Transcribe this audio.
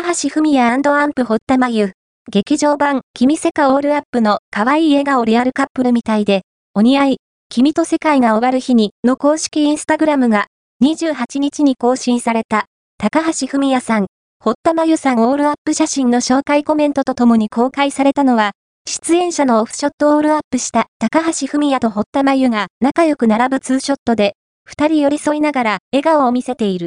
高橋文也アンプ堀田真由。劇場版、君世界オールアップの可愛い笑顔リアルカップルみたいで、お似合い、君と世界が終わる日にの公式インスタグラムが28日に更新された、高橋文也さん、堀田真由さんオールアップ写真の紹介コメントとともに公開されたのは、出演者のオフショットオールアップした高橋文也と堀田真由が仲良く並ぶツーショットで、二人寄り添いながら笑顔を見せている。